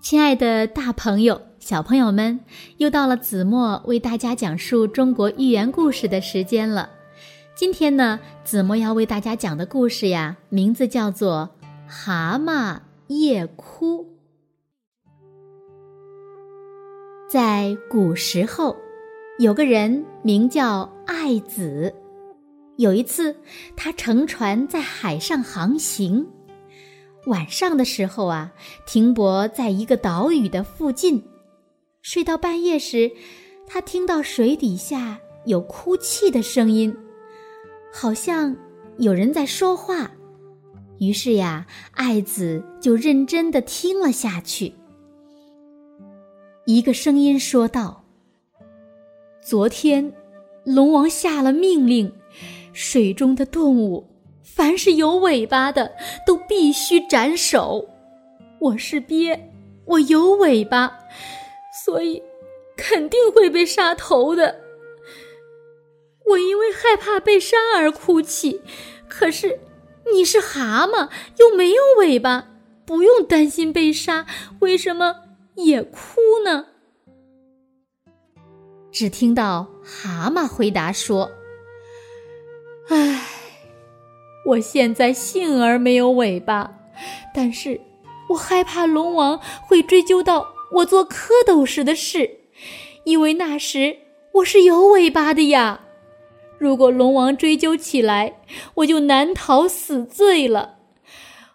亲爱的，大朋友、小朋友们，又到了子墨为大家讲述中国寓言故事的时间了。今天呢，子墨要为大家讲的故事呀，名字叫做《蛤蟆夜哭》。在古时候，有个人名叫爱子。有一次，他乘船在海上航行。晚上的时候啊，停泊在一个岛屿的附近。睡到半夜时，他听到水底下有哭泣的声音，好像有人在说话。于是呀，爱子就认真的听了下去。一个声音说道：“昨天，龙王下了命令，水中的动物。”凡是有尾巴的，都必须斩首。我是鳖，我有尾巴，所以肯定会被杀头的。我因为害怕被杀而哭泣，可是你是蛤蟆，又没有尾巴，不用担心被杀，为什么也哭呢？只听到蛤蟆回答说：“唉。”我现在幸而没有尾巴，但是我害怕龙王会追究到我做蝌蚪时的事，因为那时我是有尾巴的呀。如果龙王追究起来，我就难逃死罪了。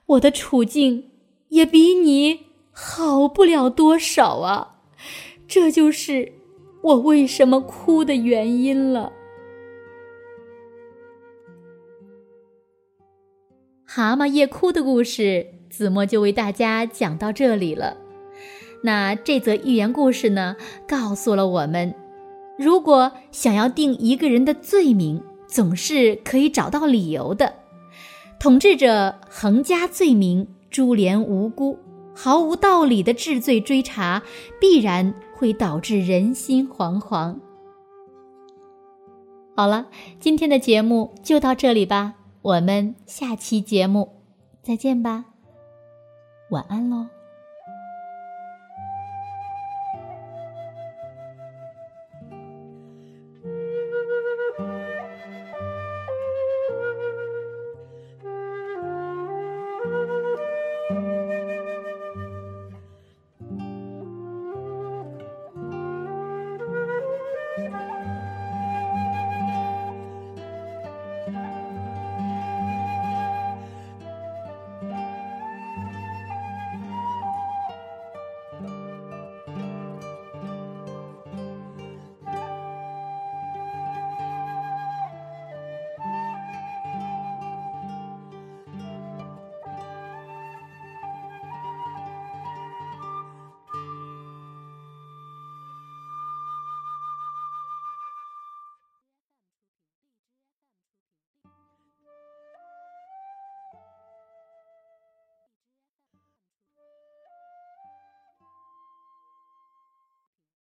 我的处境也比你好不了多少啊，这就是我为什么哭的原因了。蛤蟆夜哭的故事，子墨就为大家讲到这里了。那这则寓言故事呢，告诉了我们，如果想要定一个人的罪名，总是可以找到理由的。统治者横加罪名，株连无辜，毫无道理的治罪追查，必然会导致人心惶惶。好了，今天的节目就到这里吧。我们下期节目再见吧，晚安喽。